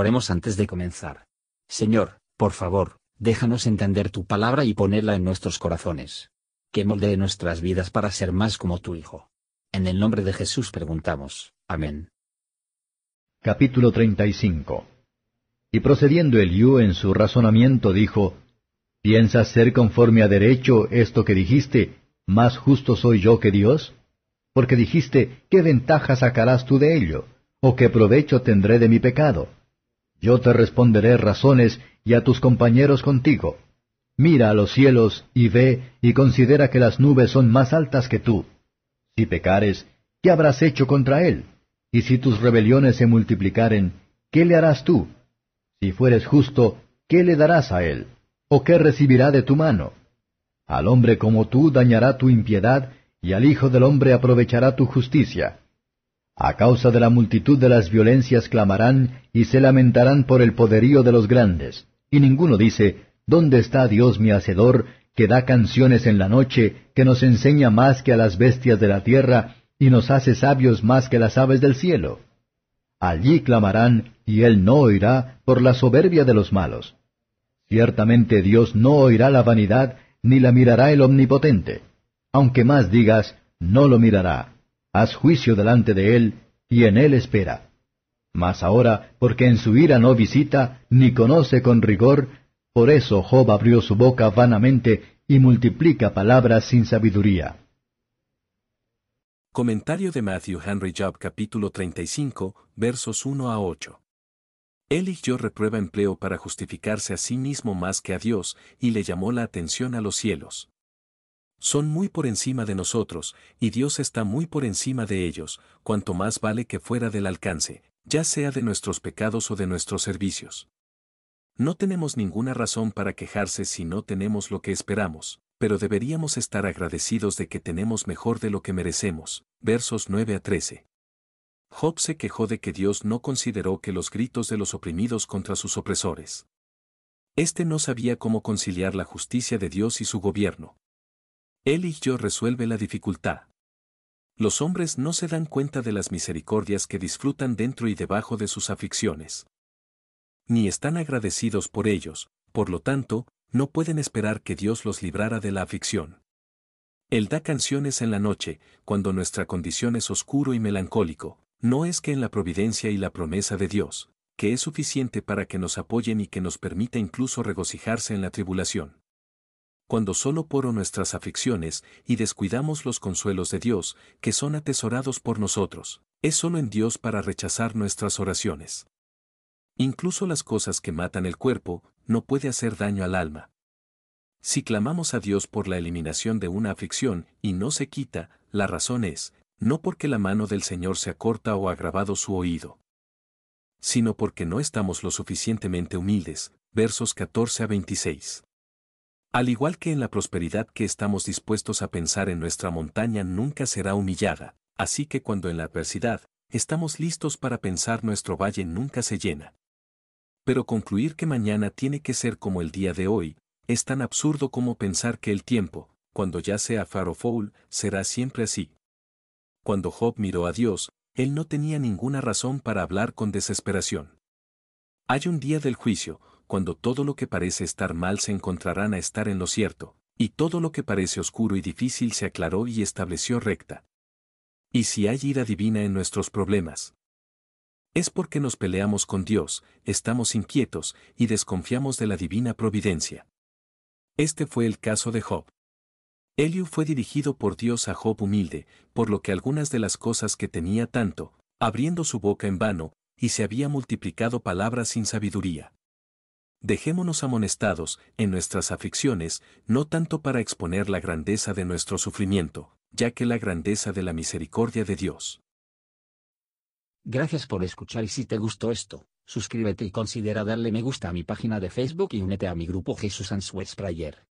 Oremos antes de comenzar. Señor, por favor, déjanos entender tu palabra y ponerla en nuestros corazones. Que moldee nuestras vidas para ser más como tu Hijo. En el nombre de Jesús preguntamos. Amén. Capítulo 35 Y procediendo Eliú en su razonamiento dijo, ¿Piensas ser conforme a derecho esto que dijiste, más justo soy yo que Dios? Porque dijiste, ¿qué ventaja sacarás tú de ello? ¿O qué provecho tendré de mi pecado? Yo te responderé razones y a tus compañeros contigo. Mira a los cielos y ve y considera que las nubes son más altas que tú. Si pecares, ¿qué habrás hecho contra él? Y si tus rebeliones se multiplicaren, ¿qué le harás tú? Si fueres justo, ¿qué le darás a él? ¿O qué recibirá de tu mano? Al hombre como tú dañará tu impiedad, y al Hijo del hombre aprovechará tu justicia. A causa de la multitud de las violencias clamarán y se lamentarán por el poderío de los grandes. Y ninguno dice, ¿Dónde está Dios mi Hacedor, que da canciones en la noche, que nos enseña más que a las bestias de la tierra, y nos hace sabios más que las aves del cielo? Allí clamarán, y él no oirá por la soberbia de los malos. Ciertamente Dios no oirá la vanidad, ni la mirará el omnipotente. Aunque más digas, no lo mirará haz juicio delante de él, y en él espera. Mas ahora, porque en su ira no visita, ni conoce con rigor, por eso Job abrió su boca vanamente y multiplica palabras sin sabiduría. Comentario de Matthew Henry Job capítulo 35, versos 1 a 8. Él y yo reprueba empleo para justificarse a sí mismo más que a Dios, y le llamó la atención a los cielos. Son muy por encima de nosotros, y Dios está muy por encima de ellos, cuanto más vale que fuera del alcance, ya sea de nuestros pecados o de nuestros servicios. No tenemos ninguna razón para quejarse si no tenemos lo que esperamos, pero deberíamos estar agradecidos de que tenemos mejor de lo que merecemos. Versos 9 a 13. Job se quejó de que Dios no consideró que los gritos de los oprimidos contra sus opresores. Este no sabía cómo conciliar la justicia de Dios y su gobierno, él y yo resuelve la dificultad. Los hombres no se dan cuenta de las misericordias que disfrutan dentro y debajo de sus aflicciones. Ni están agradecidos por ellos, por lo tanto, no pueden esperar que Dios los librara de la aflicción. Él da canciones en la noche, cuando nuestra condición es oscuro y melancólico, no es que en la providencia y la promesa de Dios, que es suficiente para que nos apoyen y que nos permita incluso regocijarse en la tribulación cuando solo poro nuestras aflicciones y descuidamos los consuelos de Dios, que son atesorados por nosotros, es solo en Dios para rechazar nuestras oraciones. Incluso las cosas que matan el cuerpo, no puede hacer daño al alma. Si clamamos a Dios por la eliminación de una aflicción y no se quita, la razón es, no porque la mano del Señor se acorta o ha agravado su oído, sino porque no estamos lo suficientemente humildes. Versos 14 a 26. Al igual que en la prosperidad que estamos dispuestos a pensar en nuestra montaña nunca será humillada, así que cuando en la adversidad, estamos listos para pensar nuestro valle nunca se llena. Pero concluir que mañana tiene que ser como el día de hoy, es tan absurdo como pensar que el tiempo, cuando ya sea faro foul, será siempre así. Cuando Job miró a Dios, él no tenía ninguna razón para hablar con desesperación. Hay un día del juicio, cuando todo lo que parece estar mal se encontrarán a estar en lo cierto, y todo lo que parece oscuro y difícil se aclaró y estableció recta. ¿Y si hay ira divina en nuestros problemas? Es porque nos peleamos con Dios, estamos inquietos y desconfiamos de la divina providencia. Este fue el caso de Job. Eliu fue dirigido por Dios a Job humilde, por lo que algunas de las cosas que tenía tanto, abriendo su boca en vano, y se había multiplicado palabras sin sabiduría. Dejémonos amonestados, en nuestras aflicciones, no tanto para exponer la grandeza de nuestro sufrimiento, ya que la grandeza de la misericordia de Dios. Gracias por escuchar y si te gustó esto, suscríbete y considera darle me gusta a mi página de Facebook y únete a mi grupo Jesús Answers Prayer.